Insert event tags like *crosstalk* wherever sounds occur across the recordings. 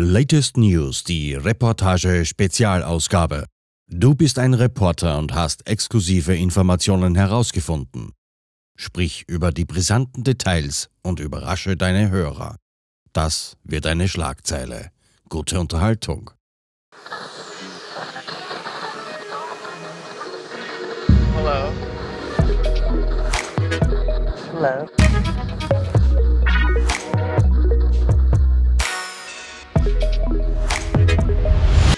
Latest News, die Reportage Spezialausgabe. Du bist ein Reporter und hast exklusive Informationen herausgefunden. Sprich über die brisanten Details und überrasche deine Hörer. Das wird eine Schlagzeile. Gute Unterhaltung. Hello. Hello.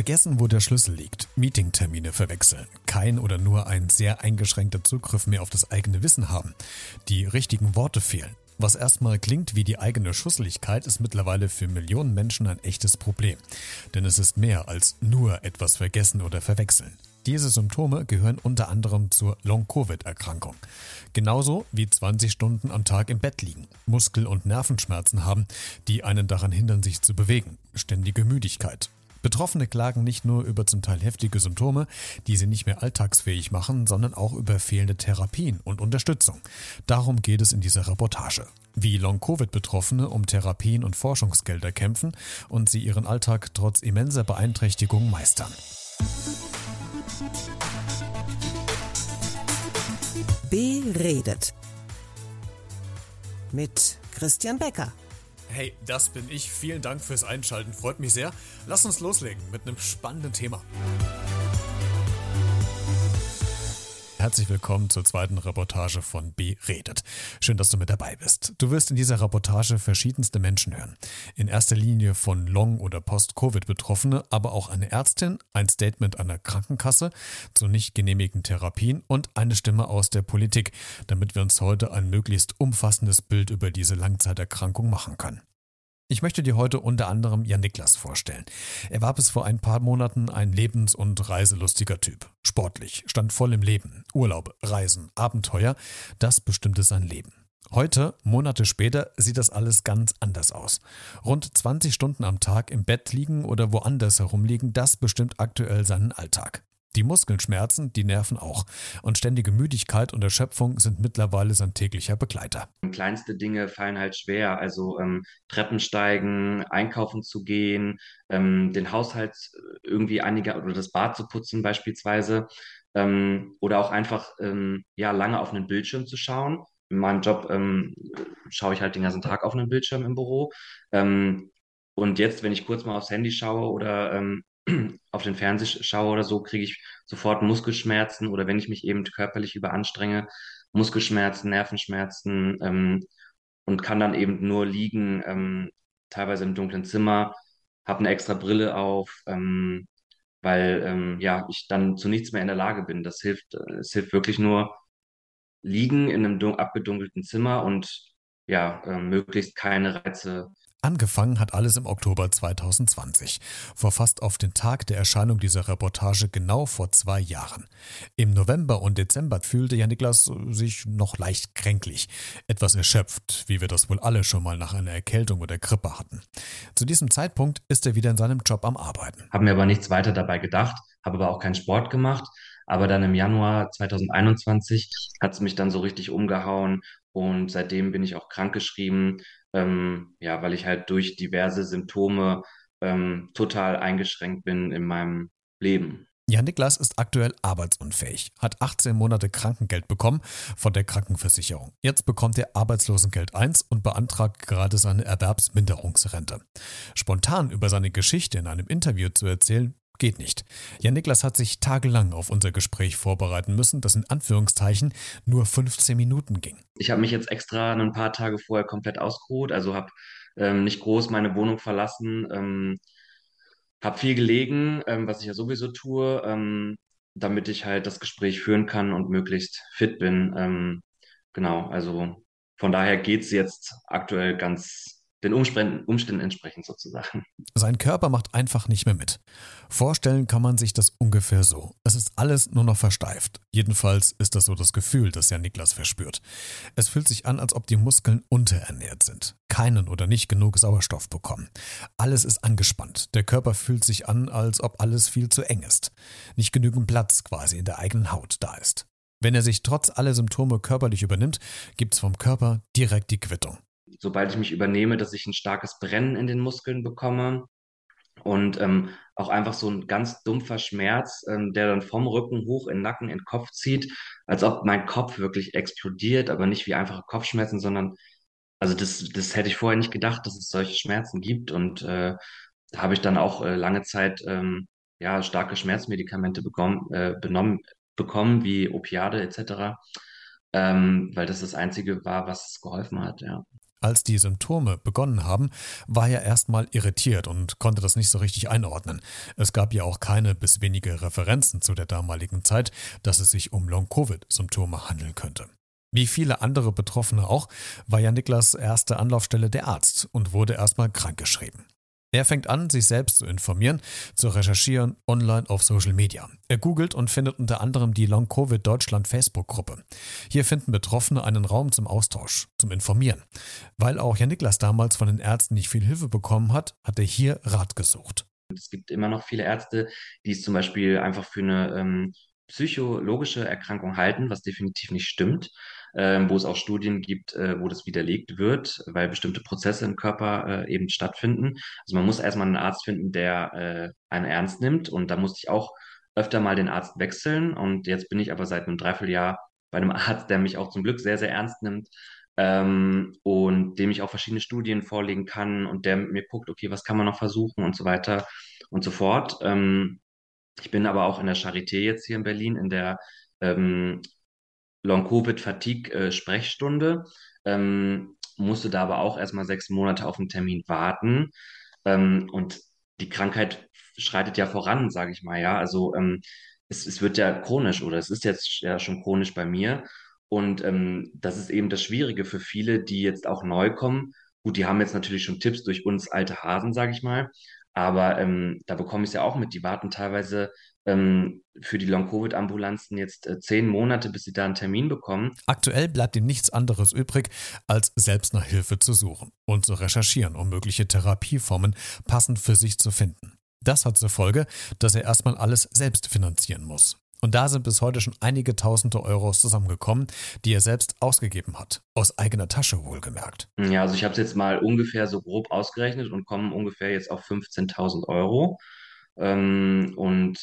Vergessen, wo der Schlüssel liegt. Meetingtermine verwechseln. Kein oder nur ein sehr eingeschränkter Zugriff mehr auf das eigene Wissen haben. Die richtigen Worte fehlen. Was erstmal klingt wie die eigene Schusseligkeit, ist mittlerweile für Millionen Menschen ein echtes Problem. Denn es ist mehr als nur etwas vergessen oder verwechseln. Diese Symptome gehören unter anderem zur Long-Covid-Erkrankung. Genauso wie 20 Stunden am Tag im Bett liegen, Muskel- und Nervenschmerzen haben, die einen daran hindern, sich zu bewegen, ständige Müdigkeit, Betroffene klagen nicht nur über zum Teil heftige Symptome, die sie nicht mehr alltagsfähig machen, sondern auch über fehlende Therapien und Unterstützung. Darum geht es in dieser Reportage. Wie Long-Covid-Betroffene um Therapien und Forschungsgelder kämpfen und sie ihren Alltag trotz immenser Beeinträchtigung meistern. Beredet. Mit Christian Becker. Hey, das bin ich. Vielen Dank fürs Einschalten. Freut mich sehr. Lass uns loslegen mit einem spannenden Thema. Herzlich willkommen zur zweiten Reportage von B. Schön, dass du mit dabei bist. Du wirst in dieser Reportage verschiedenste Menschen hören. In erster Linie von Long- oder Post-Covid-Betroffene, aber auch eine Ärztin, ein Statement einer Krankenkasse zu nicht genehmigten Therapien und eine Stimme aus der Politik, damit wir uns heute ein möglichst umfassendes Bild über diese Langzeiterkrankung machen können. Ich möchte dir heute unter anderem Jan Niklas vorstellen. Er war bis vor ein paar Monaten ein lebens- und reiselustiger Typ. Sportlich, stand voll im Leben. Urlaub, Reisen, Abenteuer, das bestimmte sein Leben. Heute, Monate später, sieht das alles ganz anders aus. Rund 20 Stunden am Tag im Bett liegen oder woanders herumliegen, das bestimmt aktuell seinen Alltag. Die Muskeln schmerzen, die Nerven auch. Und ständige Müdigkeit und Erschöpfung sind mittlerweile sein täglicher Begleiter. Kleinste Dinge fallen halt schwer. Also ähm, Treppen steigen, einkaufen zu gehen, ähm, den Haushalt irgendwie einiger oder das Bad zu putzen beispielsweise. Ähm, oder auch einfach ähm, ja, lange auf einen Bildschirm zu schauen. In meinem Job ähm, schaue ich halt den ganzen Tag auf einen Bildschirm im Büro. Ähm, und jetzt, wenn ich kurz mal aufs Handy schaue oder ähm, auf den Fernseher schaue oder so, kriege ich sofort Muskelschmerzen oder wenn ich mich eben körperlich überanstrenge, Muskelschmerzen, Nervenschmerzen ähm, und kann dann eben nur liegen, ähm, teilweise im dunklen Zimmer, habe eine extra Brille auf, ähm, weil ähm, ja ich dann zu nichts mehr in der Lage bin. Das hilft, äh, es hilft wirklich nur liegen in einem abgedunkelten Zimmer und ja, äh, möglichst keine Reize Angefangen hat alles im Oktober 2020, vor fast auf den Tag der Erscheinung dieser Reportage genau vor zwei Jahren. Im November und Dezember fühlte Jan Niklas sich noch leicht kränklich, etwas erschöpft, wie wir das wohl alle schon mal nach einer Erkältung oder Grippe hatten. Zu diesem Zeitpunkt ist er wieder in seinem Job am Arbeiten. Habe mir aber nichts weiter dabei gedacht, habe aber auch keinen Sport gemacht. Aber dann im Januar 2021 hat es mich dann so richtig umgehauen und seitdem bin ich auch krankgeschrieben, ähm, ja, weil ich halt durch diverse Symptome ähm, total eingeschränkt bin in meinem Leben. Jan Niklas ist aktuell arbeitsunfähig, hat 18 Monate Krankengeld bekommen von der Krankenversicherung. Jetzt bekommt er Arbeitslosengeld 1 und beantragt gerade seine Erwerbsminderungsrente. Spontan über seine Geschichte in einem Interview zu erzählen, geht nicht. Jan Niklas hat sich tagelang auf unser Gespräch vorbereiten müssen, das in Anführungszeichen nur 15 Minuten ging. Ich habe mich jetzt extra ein paar Tage vorher komplett ausgeruht, also habe ähm, nicht groß meine Wohnung verlassen, ähm, habe viel gelegen, ähm, was ich ja sowieso tue, ähm, damit ich halt das Gespräch führen kann und möglichst fit bin. Ähm, genau, also von daher geht es jetzt aktuell ganz den Umständen, entsprechend sozusagen. Sein Körper macht einfach nicht mehr mit. Vorstellen kann man sich das ungefähr so. Es ist alles nur noch versteift. Jedenfalls ist das so das Gefühl, das ja Niklas verspürt. Es fühlt sich an, als ob die Muskeln unterernährt sind, keinen oder nicht genug Sauerstoff bekommen. Alles ist angespannt. Der Körper fühlt sich an, als ob alles viel zu eng ist. Nicht genügend Platz quasi in der eigenen Haut da ist. Wenn er sich trotz aller Symptome körperlich übernimmt, gibt es vom Körper direkt die Quittung sobald ich mich übernehme, dass ich ein starkes Brennen in den Muskeln bekomme und ähm, auch einfach so ein ganz dumpfer Schmerz, ähm, der dann vom Rücken hoch in den Nacken, in den Kopf zieht, als ob mein Kopf wirklich explodiert, aber nicht wie einfache Kopfschmerzen, sondern also das, das hätte ich vorher nicht gedacht, dass es solche Schmerzen gibt und äh, da habe ich dann auch äh, lange Zeit ähm, ja starke Schmerzmedikamente bekommen, äh, benommen bekommen wie Opiate etc. Ähm, weil das das Einzige war, was geholfen hat, ja. Als die Symptome begonnen haben, war er erstmal irritiert und konnte das nicht so richtig einordnen. Es gab ja auch keine bis wenige Referenzen zu der damaligen Zeit, dass es sich um Long-Covid-Symptome handeln könnte. Wie viele andere Betroffene auch, war ja Niklas erste Anlaufstelle der Arzt und wurde erstmal krankgeschrieben. Er fängt an, sich selbst zu informieren, zu recherchieren online auf Social Media. Er googelt und findet unter anderem die Long Covid Deutschland Facebook-Gruppe. Hier finden Betroffene einen Raum zum Austausch, zum Informieren. Weil auch Jan Niklas damals von den Ärzten nicht viel Hilfe bekommen hat, hat er hier Rat gesucht. Es gibt immer noch viele Ärzte, die es zum Beispiel einfach für eine ähm, psychologische Erkrankung halten, was definitiv nicht stimmt ähm, wo es auch Studien gibt, äh, wo das widerlegt wird, weil bestimmte Prozesse im Körper äh, eben stattfinden. Also man muss erstmal einen Arzt finden, der äh, einen ernst nimmt und da musste ich auch öfter mal den Arzt wechseln und jetzt bin ich aber seit einem Dreivierteljahr bei einem *laughs* Arzt, der mich auch zum Glück sehr, sehr ernst nimmt ähm, und dem ich auch verschiedene Studien vorlegen kann und der mit mir guckt, okay, was kann man noch versuchen und so weiter und so fort. Ähm, ich bin aber auch in der Charité jetzt hier in Berlin in der ähm, Long-Covid-Fatigue-Sprechstunde, ähm, musste da aber auch erstmal sechs Monate auf einen Termin warten. Ähm, und die Krankheit schreitet ja voran, sage ich mal, ja. Also ähm, es, es wird ja chronisch oder es ist jetzt ja schon chronisch bei mir. Und ähm, das ist eben das Schwierige für viele, die jetzt auch neu kommen. Gut, die haben jetzt natürlich schon Tipps durch uns alte Hasen, sage ich mal. Aber ähm, da bekomme ich es ja auch mit. Die warten teilweise ähm, für die Long-Covid-Ambulanzen jetzt äh, zehn Monate, bis sie da einen Termin bekommen. Aktuell bleibt ihm nichts anderes übrig, als selbst nach Hilfe zu suchen und zu recherchieren, um mögliche Therapieformen passend für sich zu finden. Das hat zur Folge, dass er erstmal alles selbst finanzieren muss. Und da sind bis heute schon einige tausende Euros zusammengekommen, die er selbst ausgegeben hat. Aus eigener Tasche wohlgemerkt. Ja, also ich habe es jetzt mal ungefähr so grob ausgerechnet und komme ungefähr jetzt auf 15.000 Euro. Ähm, und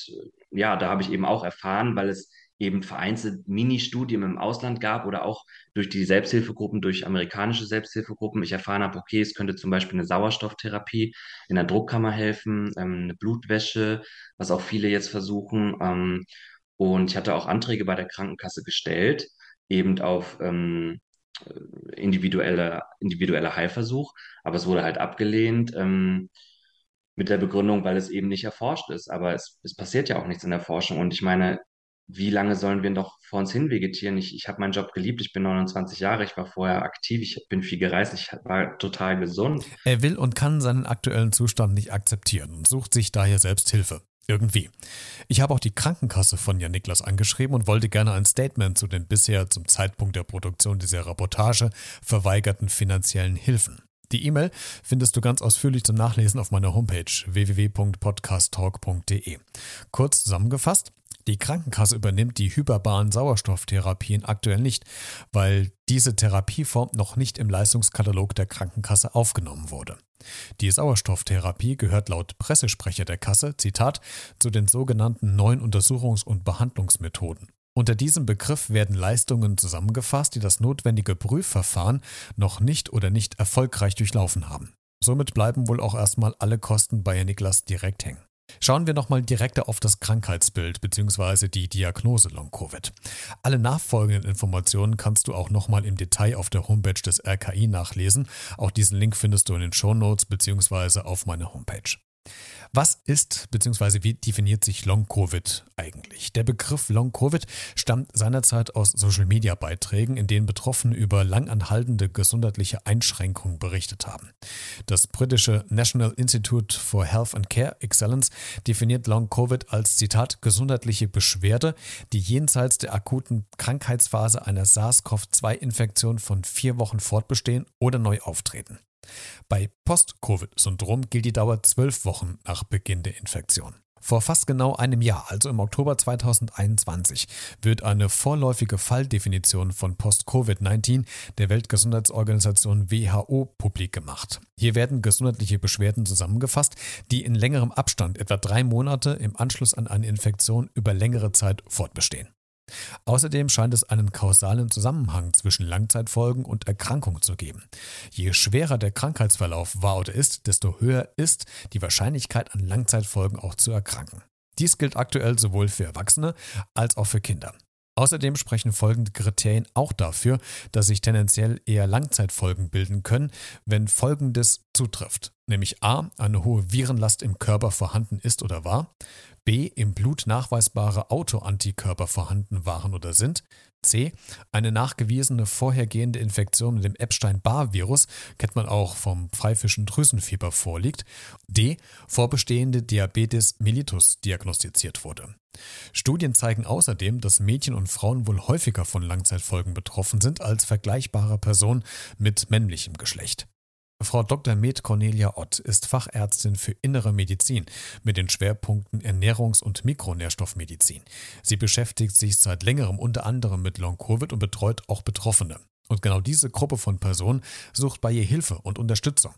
ja, da habe ich eben auch erfahren, weil es eben vereinzelt Mini-Studien im Ausland gab oder auch durch die Selbsthilfegruppen, durch amerikanische Selbsthilfegruppen, ich erfahren habe, okay, es könnte zum Beispiel eine Sauerstofftherapie in der Druckkammer helfen, ähm, eine Blutwäsche, was auch viele jetzt versuchen. Und ich hatte auch Anträge bei der Krankenkasse gestellt, eben auf ähm, individuelle, individuelle Heilversuch, aber es wurde halt abgelehnt. Ähm, mit der Begründung, weil es eben nicht erforscht ist. Aber es, es passiert ja auch nichts in der Forschung. Und ich meine, wie lange sollen wir noch vor uns hin vegetieren? Ich, ich habe meinen Job geliebt, ich bin 29 Jahre, ich war vorher aktiv, ich bin viel gereist, ich war total gesund. Er will und kann seinen aktuellen Zustand nicht akzeptieren und sucht sich daher selbst Hilfe. Irgendwie. Ich habe auch die Krankenkasse von Jan Niklas angeschrieben und wollte gerne ein Statement zu den bisher zum Zeitpunkt der Produktion dieser Reportage verweigerten finanziellen Hilfen. Die E-Mail findest du ganz ausführlich zum Nachlesen auf meiner Homepage www.podcasttalk.de. Kurz zusammengefasst, die Krankenkasse übernimmt die hyperbaren Sauerstofftherapien aktuell nicht, weil diese Therapieform noch nicht im Leistungskatalog der Krankenkasse aufgenommen wurde. Die Sauerstofftherapie gehört laut Pressesprecher der Kasse, Zitat, zu den sogenannten neuen Untersuchungs- und Behandlungsmethoden. Unter diesem Begriff werden Leistungen zusammengefasst, die das notwendige Prüfverfahren noch nicht oder nicht erfolgreich durchlaufen haben. Somit bleiben wohl auch erstmal alle Kosten bei Herrn Niklas direkt hängen. Schauen wir nochmal direkter auf das Krankheitsbild bzw. die Diagnose Long-Covid. Alle nachfolgenden Informationen kannst du auch nochmal im Detail auf der Homepage des RKI nachlesen. Auch diesen Link findest du in den Shownotes bzw. auf meiner Homepage. Was ist bzw. wie definiert sich Long-Covid eigentlich? Der Begriff Long-Covid stammt seinerzeit aus Social-Media-Beiträgen, in denen Betroffene über langanhaltende gesundheitliche Einschränkungen berichtet haben. Das britische National Institute for Health and Care Excellence definiert Long-Covid als Zitat gesundheitliche Beschwerde, die jenseits der akuten Krankheitsphase einer SARS-CoV-2-Infektion von vier Wochen fortbestehen oder neu auftreten. Bei Post-Covid-Syndrom gilt die Dauer zwölf Wochen nach Beginn der Infektion. Vor fast genau einem Jahr, also im Oktober 2021, wird eine vorläufige Falldefinition von Post-Covid-19 der Weltgesundheitsorganisation WHO publik gemacht. Hier werden gesundheitliche Beschwerden zusammengefasst, die in längerem Abstand, etwa drei Monate im Anschluss an eine Infektion, über längere Zeit fortbestehen. Außerdem scheint es einen kausalen Zusammenhang zwischen Langzeitfolgen und Erkrankung zu geben. Je schwerer der Krankheitsverlauf war oder ist, desto höher ist die Wahrscheinlichkeit an Langzeitfolgen auch zu erkranken. Dies gilt aktuell sowohl für Erwachsene als auch für Kinder. Außerdem sprechen folgende Kriterien auch dafür, dass sich tendenziell eher Langzeitfolgen bilden können, wenn Folgendes zutrifft. Nämlich a. eine hohe Virenlast im Körper vorhanden ist oder war, b. im Blut nachweisbare Autoantikörper vorhanden waren oder sind, c. eine nachgewiesene vorhergehende Infektion mit dem Epstein-Barr-Virus, kennt man auch vom pfeifischen Drüsenfieber, vorliegt, d. vorbestehende Diabetes mellitus diagnostiziert wurde. Studien zeigen außerdem, dass Mädchen und Frauen wohl häufiger von Langzeitfolgen betroffen sind als vergleichbare Personen mit männlichem Geschlecht. Frau Dr. Med Cornelia Ott ist Fachärztin für Innere Medizin mit den Schwerpunkten Ernährungs- und Mikronährstoffmedizin. Sie beschäftigt sich seit längerem unter anderem mit Long-Covid und betreut auch Betroffene. Und genau diese Gruppe von Personen sucht bei ihr Hilfe und Unterstützung.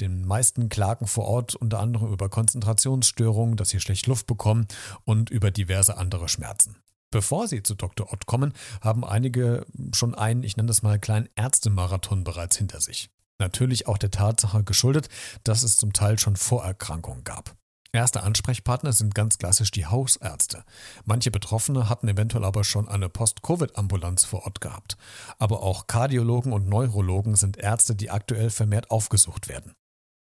Den meisten klagen vor Ort unter anderem über Konzentrationsstörungen, dass sie schlecht Luft bekommen und über diverse andere Schmerzen. Bevor sie zu Dr. Ott kommen, haben einige schon einen, ich nenne das mal, kleinen Ärztemarathon bereits hinter sich. Natürlich auch der Tatsache geschuldet, dass es zum Teil schon Vorerkrankungen gab. Erste Ansprechpartner sind ganz klassisch die Hausärzte. Manche Betroffene hatten eventuell aber schon eine Post-Covid-Ambulanz vor Ort gehabt. Aber auch Kardiologen und Neurologen sind Ärzte, die aktuell vermehrt aufgesucht werden.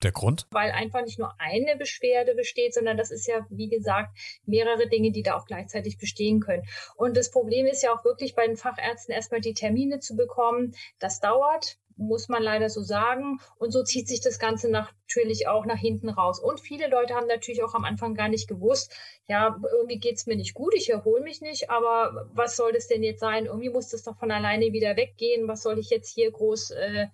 Der Grund? Weil einfach nicht nur eine Beschwerde besteht, sondern das ist ja, wie gesagt, mehrere Dinge, die da auch gleichzeitig bestehen können. Und das Problem ist ja auch wirklich bei den Fachärzten erstmal die Termine zu bekommen. Das dauert muss man leider so sagen. Und so zieht sich das Ganze natürlich auch nach hinten raus. Und viele Leute haben natürlich auch am Anfang gar nicht gewusst, ja, irgendwie geht es mir nicht gut, ich erhole mich nicht, aber was soll das denn jetzt sein? Irgendwie muss das doch von alleine wieder weggehen. Was soll ich jetzt hier groß äh,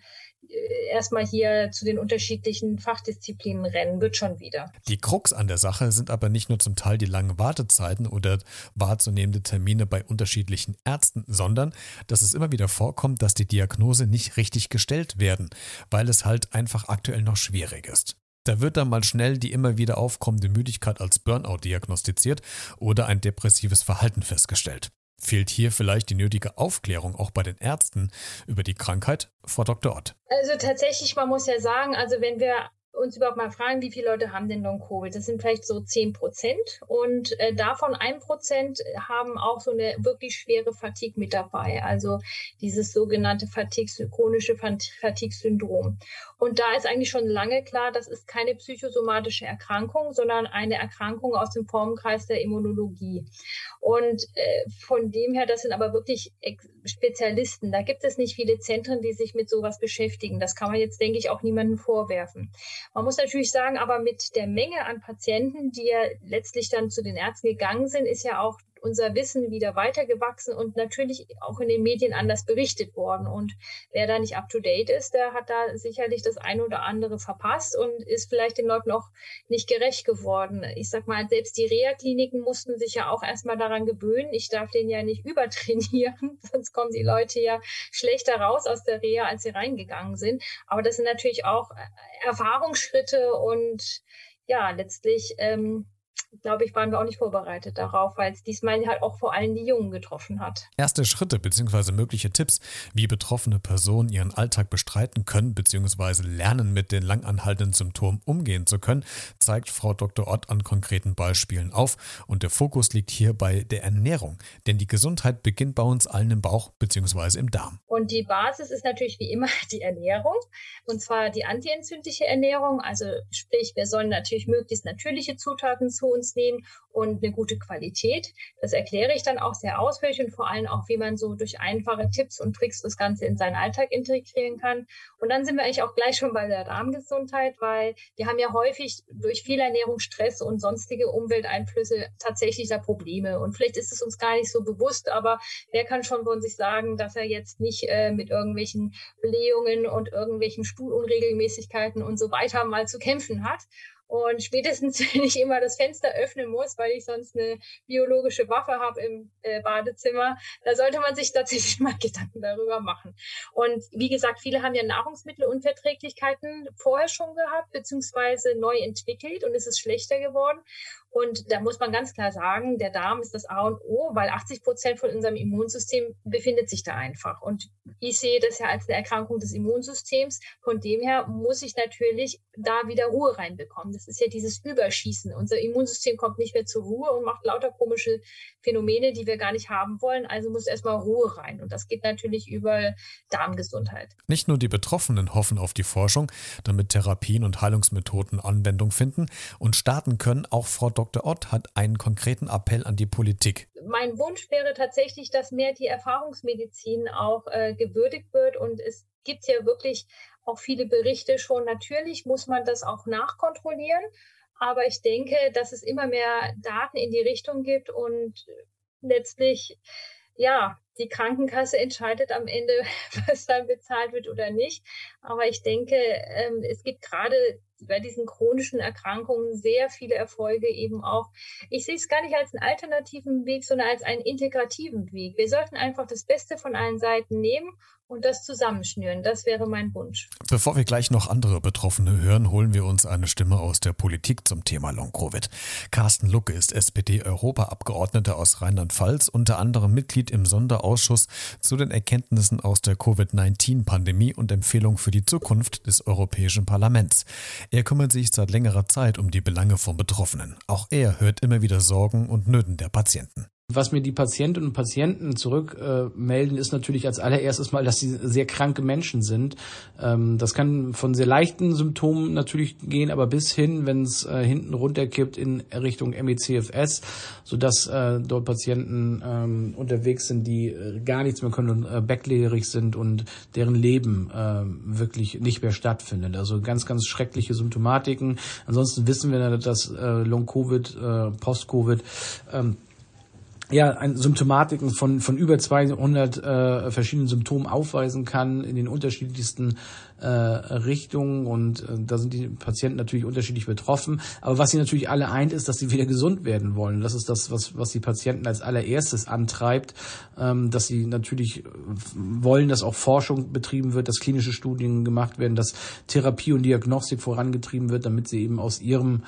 erstmal hier zu den unterschiedlichen Fachdisziplinen rennen, wird schon wieder. Die Krux an der Sache sind aber nicht nur zum Teil die langen Wartezeiten oder wahrzunehmende Termine bei unterschiedlichen Ärzten, sondern dass es immer wieder vorkommt, dass die Diagnose nicht richtig gestellt werden, weil es halt einfach aktuell noch schwierig ist. Da wird dann mal schnell die immer wieder aufkommende Müdigkeit als Burnout diagnostiziert oder ein depressives Verhalten festgestellt. Fehlt hier vielleicht die nötige Aufklärung auch bei den Ärzten über die Krankheit, Frau Dr. Ott? Also tatsächlich, man muss ja sagen, also wenn wir uns überhaupt mal fragen, wie viele Leute haben denn Long-Covid? Das sind vielleicht so 10 Prozent und äh, davon ein Prozent haben auch so eine wirklich schwere Fatigue mit dabei, also dieses sogenannte Fatigue, chronische Fatigue-Syndrom. Und da ist eigentlich schon lange klar, das ist keine psychosomatische Erkrankung, sondern eine Erkrankung aus dem Formenkreis der Immunologie. Und äh, von dem her, das sind aber wirklich Spezialisten. Da gibt es nicht viele Zentren, die sich mit sowas beschäftigen. Das kann man jetzt, denke ich, auch niemandem vorwerfen. Man muss natürlich sagen, aber mit der Menge an Patienten, die ja letztlich dann zu den Ärzten gegangen sind, ist ja auch unser Wissen wieder weitergewachsen und natürlich auch in den Medien anders berichtet worden. Und wer da nicht up to date ist, der hat da sicherlich das eine oder andere verpasst und ist vielleicht den Leuten auch nicht gerecht geworden. Ich sag mal, selbst die Reha-Kliniken mussten sich ja auch erstmal daran gewöhnen. Ich darf den ja nicht *laughs* übertrainieren, sonst kommen die Leute ja schlechter raus aus der Reha, als sie reingegangen sind. Aber das sind natürlich auch Erfahrungsschritte und ja, letztlich ähm, glaube ich, waren wir auch nicht vorbereitet darauf, weil es diesmal halt auch vor allem die Jungen getroffen hat. Erste Schritte bzw. mögliche Tipps, wie betroffene Personen ihren Alltag bestreiten können bzw. lernen, mit den langanhaltenden Symptomen umgehen zu können, zeigt Frau Dr. Ott an konkreten Beispielen auf. Und der Fokus liegt hier bei der Ernährung, denn die Gesundheit beginnt bei uns allen im Bauch bzw. im Darm. Und die Basis ist natürlich wie immer *laughs* die Ernährung, und zwar die antientzündliche Ernährung. Also sprich, wir sollen natürlich möglichst natürliche Zutaten zu uns nehmen und eine gute Qualität. Das erkläre ich dann auch sehr ausführlich und vor allem auch, wie man so durch einfache Tipps und Tricks das Ganze in seinen Alltag integrieren kann. Und dann sind wir eigentlich auch gleich schon bei der Darmgesundheit, weil wir haben ja häufig durch viel Ernährung, Stress und sonstige Umwelteinflüsse tatsächlich da Probleme. Und vielleicht ist es uns gar nicht so bewusst, aber wer kann schon von sich sagen, dass er jetzt nicht äh, mit irgendwelchen Blähungen und irgendwelchen Stuhlunregelmäßigkeiten und so weiter mal zu kämpfen hat. Und spätestens, *laughs* wenn ich immer das Fenster öffnen muss, weil ich sonst eine biologische Waffe habe im äh, Badezimmer, da sollte man sich *laughs* tatsächlich mal Gedanken darüber machen. Und wie gesagt, viele haben ja Nahrungsmittelunverträglichkeiten vorher schon gehabt, beziehungsweise neu entwickelt und es ist schlechter geworden. Und da muss man ganz klar sagen, der Darm ist das A und O, weil 80 Prozent von unserem Immunsystem befindet sich da einfach. Und ich sehe das ja als eine Erkrankung des Immunsystems. Von dem her muss ich natürlich da wieder Ruhe reinbekommen. Das ist ja dieses Überschießen. Unser Immunsystem kommt nicht mehr zur Ruhe und macht lauter komische Phänomene, die wir gar nicht haben wollen. Also muss erstmal Ruhe rein. Und das geht natürlich über Darmgesundheit. Nicht nur die Betroffenen hoffen auf die Forschung, damit Therapien und Heilungsmethoden Anwendung finden und starten können, auch Frau Dr. Ott hat einen konkreten Appell an die Politik. Mein Wunsch wäre tatsächlich, dass mehr die Erfahrungsmedizin auch äh, gewürdigt wird. Und es gibt ja wirklich auch viele Berichte schon. Natürlich muss man das auch nachkontrollieren. Aber ich denke, dass es immer mehr Daten in die Richtung gibt und letztlich, ja, die Krankenkasse entscheidet am Ende, *laughs* was dann bezahlt wird oder nicht. Aber ich denke, ähm, es gibt gerade bei diesen chronischen Erkrankungen sehr viele Erfolge eben auch. Ich sehe es gar nicht als einen alternativen Weg, sondern als einen integrativen Weg. Wir sollten einfach das Beste von allen Seiten nehmen und das zusammenschnüren. Das wäre mein Wunsch. Bevor wir gleich noch andere Betroffene hören, holen wir uns eine Stimme aus der Politik zum Thema Long-Covid. Carsten Lucke ist SPD-Europaabgeordneter aus Rheinland-Pfalz, unter anderem Mitglied im Sonderausschuss zu den Erkenntnissen aus der Covid-19-Pandemie und Empfehlung für die Zukunft des Europäischen Parlaments. Er kümmert sich seit längerer Zeit um die Belange von Betroffenen. Auch er hört immer wieder Sorgen und Nöten der Patienten. Was mir die Patientinnen und Patienten zurückmelden, äh, ist natürlich als allererstes mal, dass sie sehr kranke Menschen sind. Ähm, das kann von sehr leichten Symptomen natürlich gehen, aber bis hin, wenn es äh, hinten runterkippt in Richtung MECFS, sodass äh, dort Patienten ähm, unterwegs sind, die äh, gar nichts mehr können und äh, backlegerig sind und deren Leben äh, wirklich nicht mehr stattfindet. Also ganz, ganz schreckliche Symptomatiken. Ansonsten wissen wir, dass Long-Covid, Post-Covid ähm, ja, ein Symptomatiken von, von über 200 äh, verschiedenen Symptomen aufweisen kann in den unterschiedlichsten äh, Richtungen und äh, da sind die Patienten natürlich unterschiedlich betroffen. Aber was sie natürlich alle eint, ist, dass sie wieder gesund werden wollen. Das ist das, was, was die Patienten als allererstes antreibt, ähm, dass sie natürlich wollen, dass auch Forschung betrieben wird, dass klinische Studien gemacht werden, dass Therapie und Diagnostik vorangetrieben wird, damit sie eben aus ihrem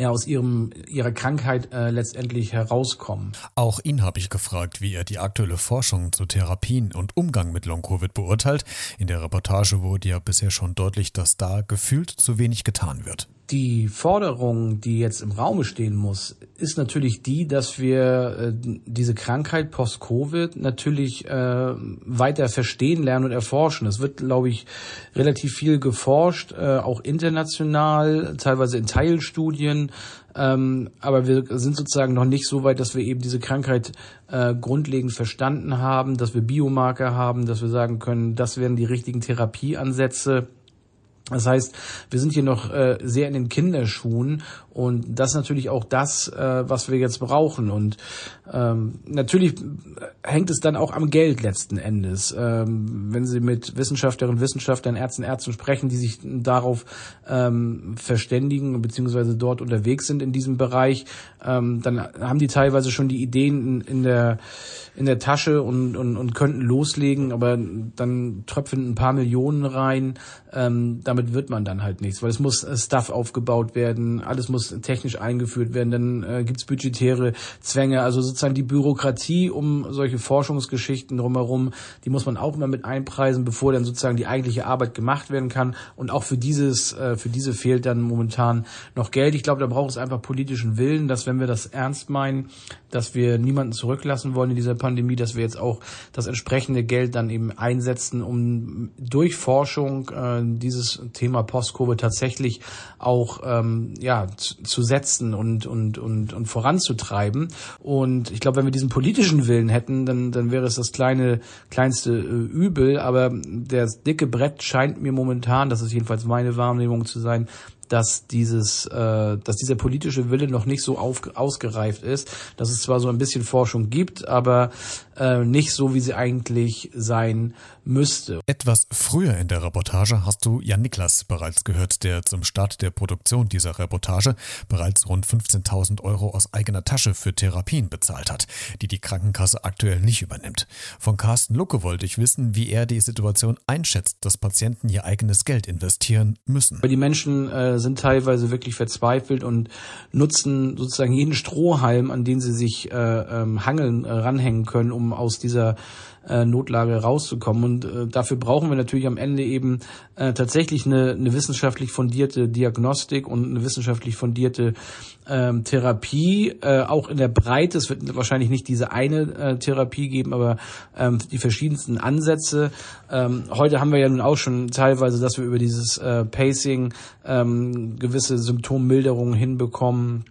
ja, aus ihrem, ihrer Krankheit äh, letztendlich herauskommen. Auch ihn habe ich gefragt, wie er die aktuelle Forschung zu Therapien und Umgang mit Long-Covid beurteilt. In der Reportage wurde ja bisher schon deutlich, dass da gefühlt zu wenig getan wird. Die Forderung, die jetzt im Raume stehen muss, ist natürlich die, dass wir äh, diese Krankheit post-Covid natürlich äh, weiter verstehen, lernen und erforschen. Es wird, glaube ich, relativ viel geforscht, äh, auch international, teilweise in Teilstudien. Ähm, aber wir sind sozusagen noch nicht so weit, dass wir eben diese Krankheit äh, grundlegend verstanden haben, dass wir Biomarker haben, dass wir sagen können, das wären die richtigen Therapieansätze das heißt, wir sind hier noch äh, sehr in den Kinderschuhen und das ist natürlich auch das, äh, was wir jetzt brauchen. Und ähm, natürlich hängt es dann auch am Geld letzten Endes. Ähm, wenn Sie mit Wissenschaftlerinnen, Wissenschaftlern, Ärzten, Ärzten sprechen, die sich darauf ähm, verständigen bzw. dort unterwegs sind in diesem Bereich, ähm, dann haben die teilweise schon die Ideen in, in der in der Tasche und, und, und könnten loslegen, aber dann tröpfeln ein paar Millionen rein. Ähm, damit damit wird man dann halt nichts, weil es muss äh, Stuff aufgebaut werden, alles muss technisch eingeführt werden, dann äh, gibt's budgetäre Zwänge, also sozusagen die Bürokratie um solche Forschungsgeschichten drumherum, die muss man auch immer mit einpreisen, bevor dann sozusagen die eigentliche Arbeit gemacht werden kann. Und auch für dieses, äh, für diese fehlt dann momentan noch Geld. Ich glaube, da braucht es einfach politischen Willen, dass wenn wir das ernst meinen, dass wir niemanden zurücklassen wollen in dieser Pandemie, dass wir jetzt auch das entsprechende Geld dann eben einsetzen, um durch Forschung äh, dieses Thema Postkurve tatsächlich auch ähm, ja zu, setzen und und und und voranzutreiben. Und ich glaube, wenn wir diesen politischen Willen hätten, dann dann wäre es das kleine kleinste äh, Übel. Aber der dicke Brett scheint mir momentan, das ist jedenfalls meine Wahrnehmung zu sein, dass dieses, äh, dass dieser politische Wille noch nicht so auf, ausgereift ist, dass es zwar so ein bisschen Forschung gibt, aber äh, nicht so, wie sie eigentlich sein müsste. Etwas früher in der Reportage hast du Jan Niklas bereits gehört, der zum Start der Produktion dieser Reportage bereits rund 15.000 Euro aus eigener Tasche für Therapien bezahlt hat, die die Krankenkasse aktuell nicht übernimmt. Von Carsten Lucke wollte ich wissen, wie er die Situation einschätzt, dass Patienten ihr eigenes Geld investieren müssen. Die Menschen äh, sind teilweise wirklich verzweifelt und nutzen sozusagen jeden Strohhalm, an den sie sich äh, ähm, hangeln, äh, ranhängen können, um aus dieser äh, Notlage rauszukommen. Und äh, dafür brauchen wir natürlich am Ende eben äh, tatsächlich eine, eine wissenschaftlich fundierte Diagnostik und eine wissenschaftlich fundierte ähm, Therapie, äh, auch in der Breite. Es wird wahrscheinlich nicht diese eine äh, Therapie geben, aber ähm, die verschiedensten Ansätze. Ähm, heute haben wir ja nun auch schon teilweise, dass wir über dieses äh, Pacing ähm, gewisse Symptommilderungen hinbekommen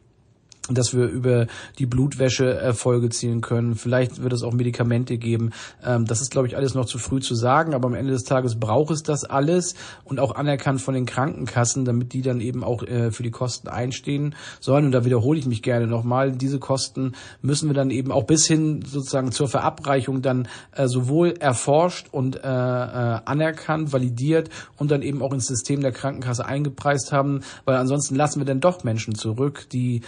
dass wir über die Blutwäsche Erfolge zielen können. Vielleicht wird es auch Medikamente geben. Ähm, das ist, glaube ich, alles noch zu früh zu sagen, aber am Ende des Tages braucht es das alles und auch anerkannt von den Krankenkassen, damit die dann eben auch äh, für die Kosten einstehen sollen. Und da wiederhole ich mich gerne nochmal, diese Kosten müssen wir dann eben auch bis hin sozusagen zur Verabreichung dann äh, sowohl erforscht und äh, anerkannt, validiert und dann eben auch ins System der Krankenkasse eingepreist haben, weil ansonsten lassen wir dann doch Menschen zurück, die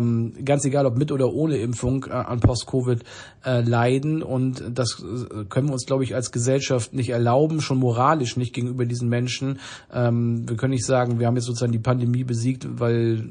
ähm, ganz egal ob mit oder ohne Impfung, äh, an Post-Covid äh, leiden. Und das äh, können wir uns, glaube ich, als Gesellschaft nicht erlauben, schon moralisch nicht gegenüber diesen Menschen. Ähm, wir können nicht sagen, wir haben jetzt sozusagen die Pandemie besiegt, weil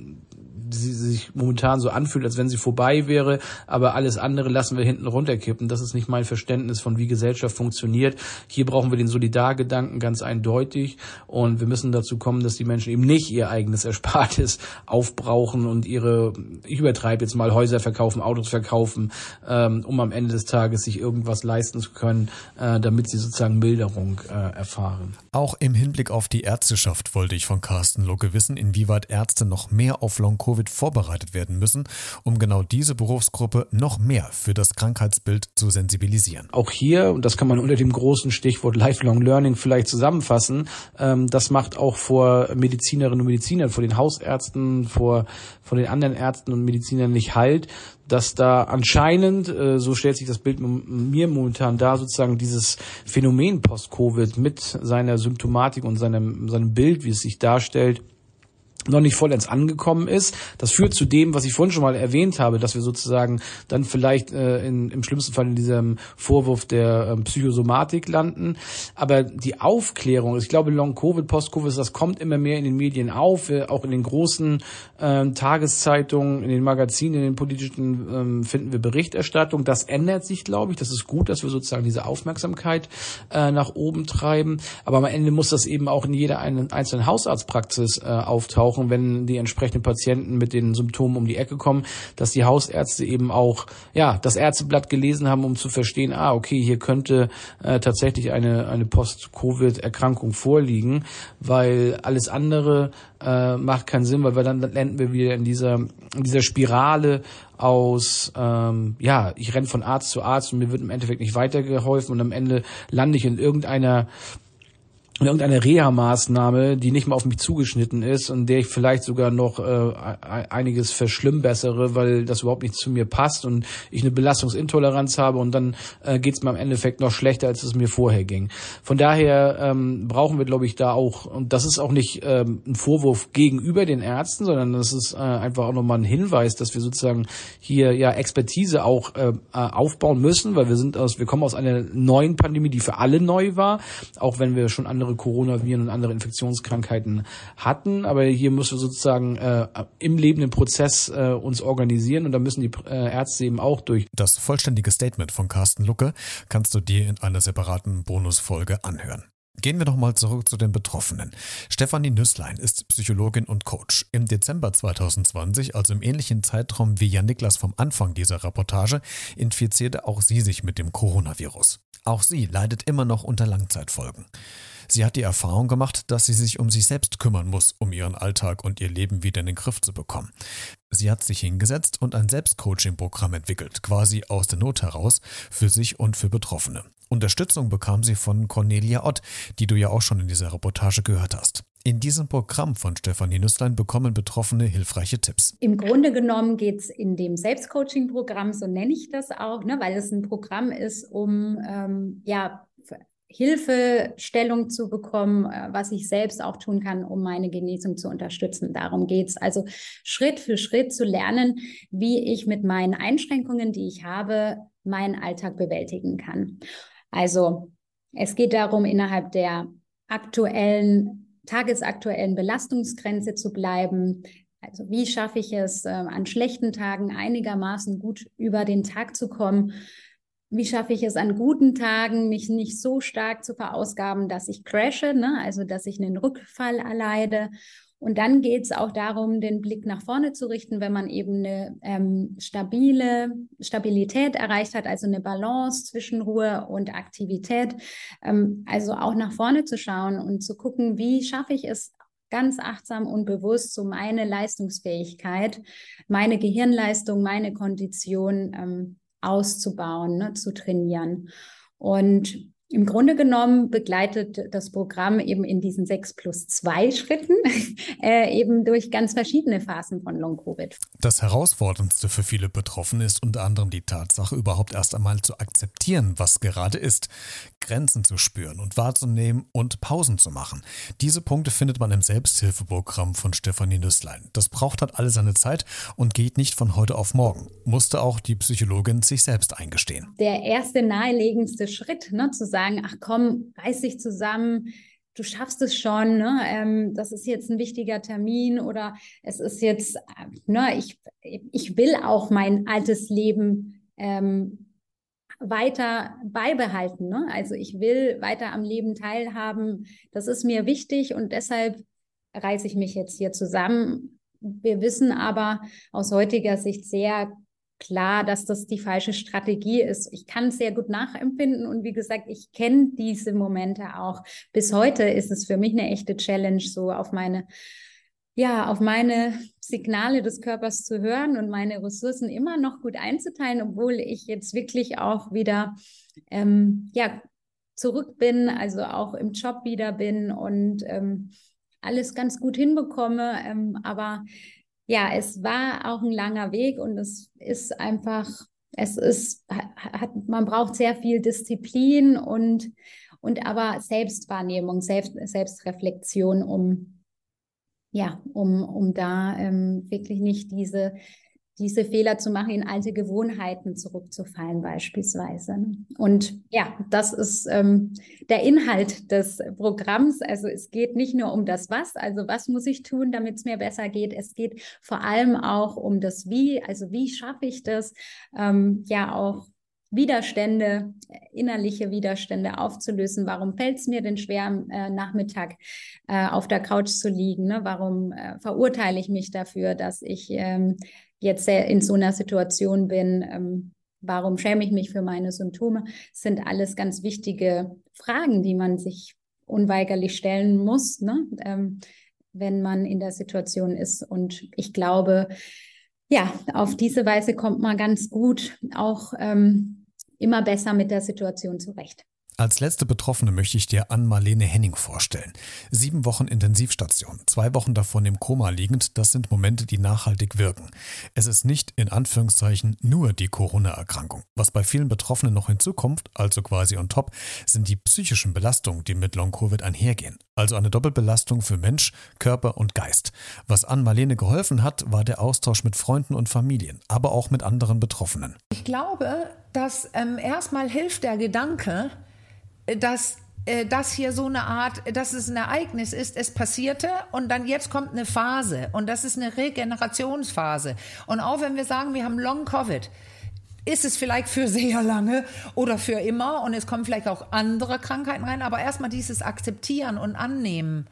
sie sich momentan so anfühlt, als wenn sie vorbei wäre, aber alles andere lassen wir hinten runterkippen. Das ist nicht mein Verständnis von wie Gesellschaft funktioniert. Hier brauchen wir den Solidargedanken ganz eindeutig und wir müssen dazu kommen, dass die Menschen eben nicht ihr eigenes Erspartes *laughs* aufbrauchen und ihre, ich übertreibe jetzt mal, Häuser verkaufen, Autos verkaufen, ähm, um am Ende des Tages sich irgendwas leisten zu können, äh, damit sie sozusagen Milderung äh, erfahren. Auch im Hinblick auf die Ärzteschaft wollte ich von Carsten Lucke wissen, inwieweit Ärzte noch mehr auf Long-Covid Covid vorbereitet werden müssen, um genau diese Berufsgruppe noch mehr für das Krankheitsbild zu sensibilisieren. Auch hier, und das kann man unter dem großen Stichwort Lifelong Learning vielleicht zusammenfassen, ähm, das macht auch vor Medizinerinnen und Medizinern, vor den Hausärzten, vor, vor den anderen Ärzten und Medizinern nicht halt, dass da anscheinend, äh, so stellt sich das Bild mir momentan dar, sozusagen dieses Phänomen Post-Covid mit seiner Symptomatik und seinem, seinem Bild, wie es sich darstellt, noch nicht vollends angekommen ist. Das führt zu dem, was ich vorhin schon mal erwähnt habe, dass wir sozusagen dann vielleicht äh, in, im schlimmsten Fall in diesem Vorwurf der ähm, Psychosomatik landen. Aber die Aufklärung, ich glaube, Long-Covid, Post-Covid, das kommt immer mehr in den Medien auf, äh, auch in den großen äh, Tageszeitungen, in den Magazinen, in den politischen ähm, finden wir Berichterstattung. Das ändert sich, glaube ich. Das ist gut, dass wir sozusagen diese Aufmerksamkeit äh, nach oben treiben. Aber am Ende muss das eben auch in jeder einzelnen Hausarztpraxis äh, auftauchen brauchen, wenn die entsprechenden Patienten mit den Symptomen um die Ecke kommen, dass die Hausärzte eben auch ja das Ärzteblatt gelesen haben, um zu verstehen, ah okay, hier könnte äh, tatsächlich eine eine Post-Covid-Erkrankung vorliegen, weil alles andere äh, macht keinen Sinn, weil wir dann, dann landen wir wieder in dieser in dieser Spirale aus, ähm, ja, ich renne von Arzt zu Arzt und mir wird im Endeffekt nicht weitergeholfen und am Ende lande ich in irgendeiner irgendeine Reha-Maßnahme, die nicht mal auf mich zugeschnitten ist und der ich vielleicht sogar noch äh, einiges verschlimmbessere, weil das überhaupt nicht zu mir passt und ich eine Belastungsintoleranz habe und dann äh, geht es mir im Endeffekt noch schlechter, als es mir vorher ging. Von daher ähm, brauchen wir, glaube ich, da auch, und das ist auch nicht ähm, ein Vorwurf gegenüber den Ärzten, sondern das ist äh, einfach auch nochmal ein Hinweis, dass wir sozusagen hier ja Expertise auch äh, aufbauen müssen, weil wir sind aus, wir kommen aus einer neuen Pandemie, die für alle neu war, auch wenn wir schon andere andere Coronaviren und andere Infektionskrankheiten hatten. Aber hier müssen wir sozusagen äh, im lebenden Prozess äh, uns organisieren und da müssen die äh, Ärzte eben auch durch. Das vollständige Statement von Carsten Lucke kannst du dir in einer separaten Bonusfolge anhören. Gehen wir nochmal zurück zu den Betroffenen. Stefanie Nüsslein ist Psychologin und Coach. Im Dezember 2020, also im ähnlichen Zeitraum wie Jan Niklas vom Anfang dieser Reportage, infizierte auch sie sich mit dem Coronavirus. Auch sie leidet immer noch unter Langzeitfolgen. Sie hat die Erfahrung gemacht, dass sie sich um sich selbst kümmern muss, um ihren Alltag und ihr Leben wieder in den Griff zu bekommen. Sie hat sich hingesetzt und ein Selbstcoaching-Programm entwickelt, quasi aus der Not heraus, für sich und für Betroffene. Unterstützung bekam sie von Cornelia Ott, die du ja auch schon in dieser Reportage gehört hast. In diesem Programm von Stefanie Nüsslein bekommen Betroffene hilfreiche Tipps. Im Grunde genommen geht es in dem Selbstcoaching-Programm, so nenne ich das auch, ne, weil es ein Programm ist, um ähm, ja, Hilfestellung zu bekommen, äh, was ich selbst auch tun kann, um meine Genesung zu unterstützen. Darum geht es. Also Schritt für Schritt zu lernen, wie ich mit meinen Einschränkungen, die ich habe, meinen Alltag bewältigen kann. Also es geht darum, innerhalb der aktuellen, tagesaktuellen Belastungsgrenze zu bleiben. Also wie schaffe ich es, äh, an schlechten Tagen einigermaßen gut über den Tag zu kommen? Wie schaffe ich es an guten Tagen, mich nicht so stark zu verausgaben, dass ich crashe, ne? also dass ich einen Rückfall erleide? Und dann geht es auch darum, den Blick nach vorne zu richten, wenn man eben eine ähm, stabile Stabilität erreicht hat, also eine Balance zwischen Ruhe und Aktivität. Ähm, also auch nach vorne zu schauen und zu gucken, wie schaffe ich es ganz achtsam und bewusst, so meine Leistungsfähigkeit, meine Gehirnleistung, meine Kondition ähm, auszubauen, ne, zu trainieren. Und im Grunde genommen begleitet das Programm eben in diesen sechs plus zwei Schritten *laughs* äh, eben durch ganz verschiedene Phasen von Long-Covid. Das Herausforderndste für viele Betroffene ist unter anderem die Tatsache, überhaupt erst einmal zu akzeptieren, was gerade ist, Grenzen zu spüren und wahrzunehmen und Pausen zu machen. Diese Punkte findet man im Selbsthilfeprogramm von Stefanie Nüsslein. Das braucht halt alle seine Zeit und geht nicht von heute auf morgen, musste auch die Psychologin sich selbst eingestehen. Der erste naheliegendste Schritt, ne, zu sagen, sagen, ach komm, reiß dich zusammen, du schaffst es schon, ne? Ähm, das ist jetzt ein wichtiger Termin oder es ist jetzt, äh, ne, ich, ich will auch mein altes Leben ähm, weiter beibehalten. Ne? Also ich will weiter am Leben teilhaben. Das ist mir wichtig und deshalb reiße ich mich jetzt hier zusammen. Wir wissen aber aus heutiger Sicht sehr klar, dass das die falsche Strategie ist. Ich kann es sehr gut nachempfinden und wie gesagt, ich kenne diese Momente auch. Bis heute ist es für mich eine echte Challenge, so auf meine ja, auf meine Signale des Körpers zu hören und meine Ressourcen immer noch gut einzuteilen, obwohl ich jetzt wirklich auch wieder ähm, ja, zurück bin, also auch im Job wieder bin und ähm, alles ganz gut hinbekomme. Ähm, aber ja, es war auch ein langer Weg und es ist einfach, es ist, hat, man braucht sehr viel Disziplin und, und aber Selbstwahrnehmung, Selbst, Selbstreflexion, um, ja, um, um da ähm, wirklich nicht diese diese Fehler zu machen, in alte Gewohnheiten zurückzufallen beispielsweise. Und ja, das ist ähm, der Inhalt des Programms. Also es geht nicht nur um das Was, also was muss ich tun, damit es mir besser geht. Es geht vor allem auch um das Wie, also wie schaffe ich das, ähm, ja auch Widerstände, innerliche Widerstände aufzulösen. Warum fällt es mir denn schwer, am äh, Nachmittag äh, auf der Couch zu liegen? Ne? Warum äh, verurteile ich mich dafür, dass ich ähm, jetzt in so einer Situation bin, ähm, warum schäme ich mich für meine Symptome, sind alles ganz wichtige Fragen, die man sich unweigerlich stellen muss, ne? ähm, wenn man in der Situation ist. Und ich glaube, ja, auf diese Weise kommt man ganz gut auch ähm, immer besser mit der Situation zurecht. Als letzte Betroffene möchte ich dir Ann-Marlene Henning vorstellen. Sieben Wochen Intensivstation, zwei Wochen davon im Koma liegend, das sind Momente, die nachhaltig wirken. Es ist nicht in Anführungszeichen nur die Corona-Erkrankung. Was bei vielen Betroffenen noch hinzukommt, also quasi on top, sind die psychischen Belastungen, die mit Long-Covid einhergehen. Also eine Doppelbelastung für Mensch, Körper und Geist. Was Ann-Marlene geholfen hat, war der Austausch mit Freunden und Familien, aber auch mit anderen Betroffenen. Ich glaube, dass ähm, erstmal hilft der Gedanke, dass äh, dass hier so eine Art, dass es ein Ereignis ist, es passierte und dann jetzt kommt eine Phase und das ist eine Regenerationsphase. Und auch wenn wir sagen, wir haben Long Covid, ist es vielleicht für sehr lange oder für immer und es kommen vielleicht auch andere Krankheiten rein, aber erstmal dieses Akzeptieren und Annehmen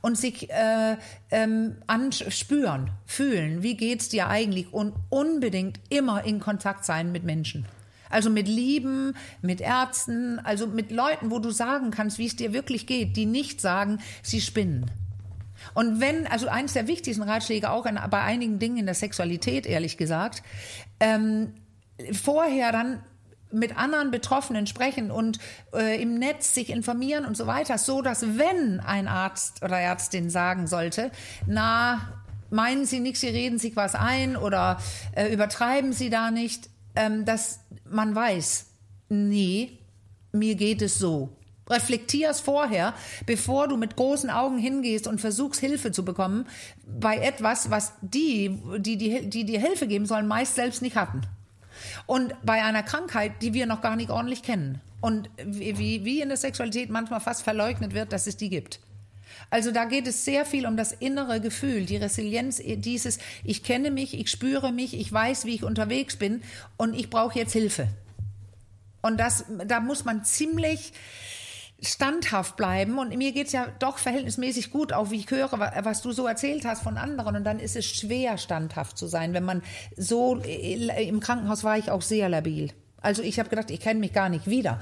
und sich äh, ähm, anspüren, fühlen, wie geht's dir eigentlich und unbedingt immer in Kontakt sein mit Menschen. Also mit Lieben, mit Ärzten, also mit Leuten, wo du sagen kannst, wie es dir wirklich geht, die nicht sagen, sie spinnen. Und wenn, also eines der wichtigsten Ratschläge auch an, bei einigen Dingen in der Sexualität, ehrlich gesagt, ähm, vorher dann mit anderen Betroffenen sprechen und äh, im Netz sich informieren und so weiter, so dass wenn ein Arzt oder Ärztin sagen sollte, na, meinen Sie nichts, Sie reden sich was ein oder äh, übertreiben Sie da nicht, dass man weiß, nee, mir geht es so. Reflektier es vorher, bevor du mit großen Augen hingehst und versuchst, Hilfe zu bekommen bei etwas, was die, die, die, die dir Hilfe geben sollen, meist selbst nicht hatten. Und bei einer Krankheit, die wir noch gar nicht ordentlich kennen. Und wie, wie in der Sexualität manchmal fast verleugnet wird, dass es die gibt. Also da geht es sehr viel um das innere Gefühl, die Resilienz, dieses, ich kenne mich, ich spüre mich, ich weiß, wie ich unterwegs bin und ich brauche jetzt Hilfe. Und das, da muss man ziemlich standhaft bleiben. Und mir geht es ja doch verhältnismäßig gut, auch wie ich höre, was du so erzählt hast von anderen. Und dann ist es schwer, standhaft zu sein. Wenn man so, im Krankenhaus war ich auch sehr labil. Also ich habe gedacht, ich kenne mich gar nicht wieder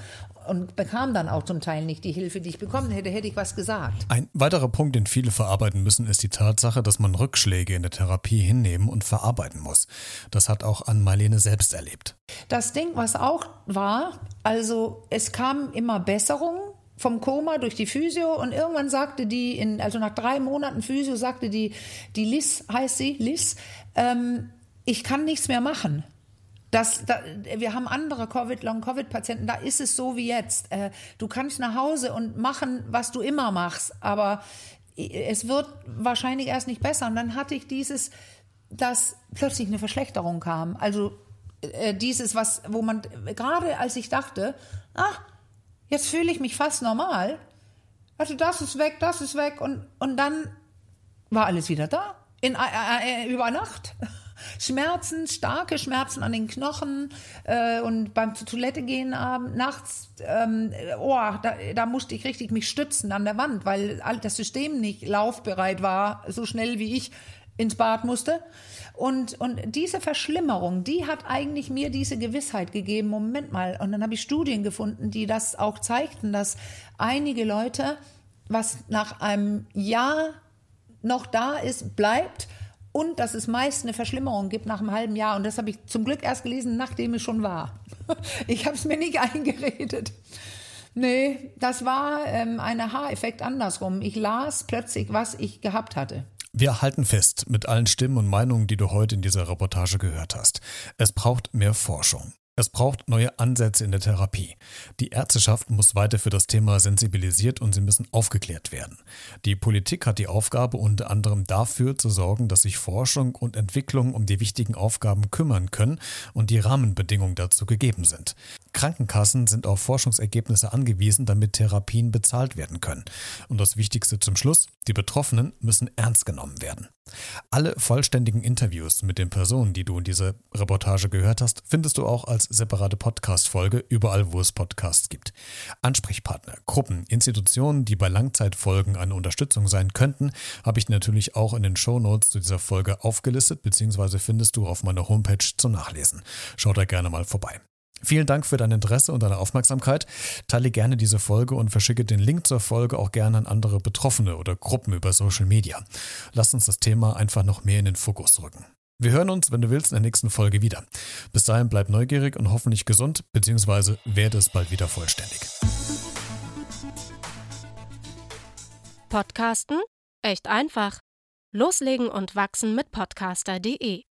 und bekam dann auch zum Teil nicht die Hilfe, die ich bekommen hätte, hätte ich was gesagt. Ein weiterer Punkt, den viele verarbeiten müssen, ist die Tatsache, dass man Rückschläge in der Therapie hinnehmen und verarbeiten muss. Das hat auch Ann Marlene selbst erlebt. Das Ding, was auch war, also es kam immer Besserung vom Koma durch die Physio und irgendwann sagte die, in, also nach drei Monaten Physio sagte die, die Liz, heißt sie, Liz, ähm, ich kann nichts mehr machen. Das, da, wir haben andere Covid, Long-Covid-Patienten, da ist es so wie jetzt. Äh, du kannst nach Hause und machen, was du immer machst, aber es wird wahrscheinlich erst nicht besser. Und dann hatte ich dieses, dass plötzlich eine Verschlechterung kam. Also äh, dieses, was, wo man, gerade als ich dachte, ach, jetzt fühle ich mich fast normal, also das ist weg, das ist weg und, und dann war alles wieder da. In, äh, äh, über Nacht. Schmerzen, starke Schmerzen an den Knochen äh, und beim zur Toilette gehen abends, nachts, ähm, oh, da, da musste ich richtig mich stützen an der Wand, weil das System nicht laufbereit war, so schnell wie ich ins Bad musste. Und, und diese Verschlimmerung, die hat eigentlich mir diese Gewissheit gegeben, Moment mal. Und dann habe ich Studien gefunden, die das auch zeigten, dass einige Leute, was nach einem Jahr noch da ist, bleibt und dass es meist eine Verschlimmerung gibt nach einem halben Jahr. Und das habe ich zum Glück erst gelesen, nachdem es schon war. *laughs* Ich habe es mir nicht *laughs* eingeredet. Nee, das war ähm, ein Haareffekt andersrum. Ich las plötzlich, was ich gehabt hatte. Wir halten fest mit allen Stimmen und Meinungen, die du heute in dieser Reportage gehört hast. Es braucht mehr Forschung. Es braucht neue Ansätze in der Therapie. Die Ärzteschaft muss weiter für das Thema sensibilisiert und sie müssen aufgeklärt werden. Die Politik hat die Aufgabe unter anderem dafür zu sorgen, dass sich Forschung und Entwicklung um die wichtigen Aufgaben kümmern können und die Rahmenbedingungen dazu gegeben sind. Krankenkassen sind auf Forschungsergebnisse angewiesen, damit Therapien bezahlt werden können. Und das Wichtigste zum Schluss, die Betroffenen müssen ernst genommen werden. Alle vollständigen Interviews mit den Personen, die du in dieser Reportage gehört hast, findest du auch als separate Podcast-Folge überall, wo es Podcasts gibt. Ansprechpartner, Gruppen, Institutionen, die bei Langzeitfolgen eine Unterstützung sein könnten, habe ich natürlich auch in den Show Notes zu dieser Folge aufgelistet, beziehungsweise findest du auf meiner Homepage zum Nachlesen. Schau da gerne mal vorbei. Vielen Dank für dein Interesse und deine Aufmerksamkeit. Teile gerne diese Folge und verschicke den Link zur Folge auch gerne an andere Betroffene oder Gruppen über Social Media. Lass uns das Thema einfach noch mehr in den Fokus rücken. Wir hören uns, wenn du willst, in der nächsten Folge wieder. Bis dahin bleib neugierig und hoffentlich gesund, beziehungsweise werde es bald wieder vollständig. Podcasten? Echt einfach. Loslegen und wachsen mit podcaster.de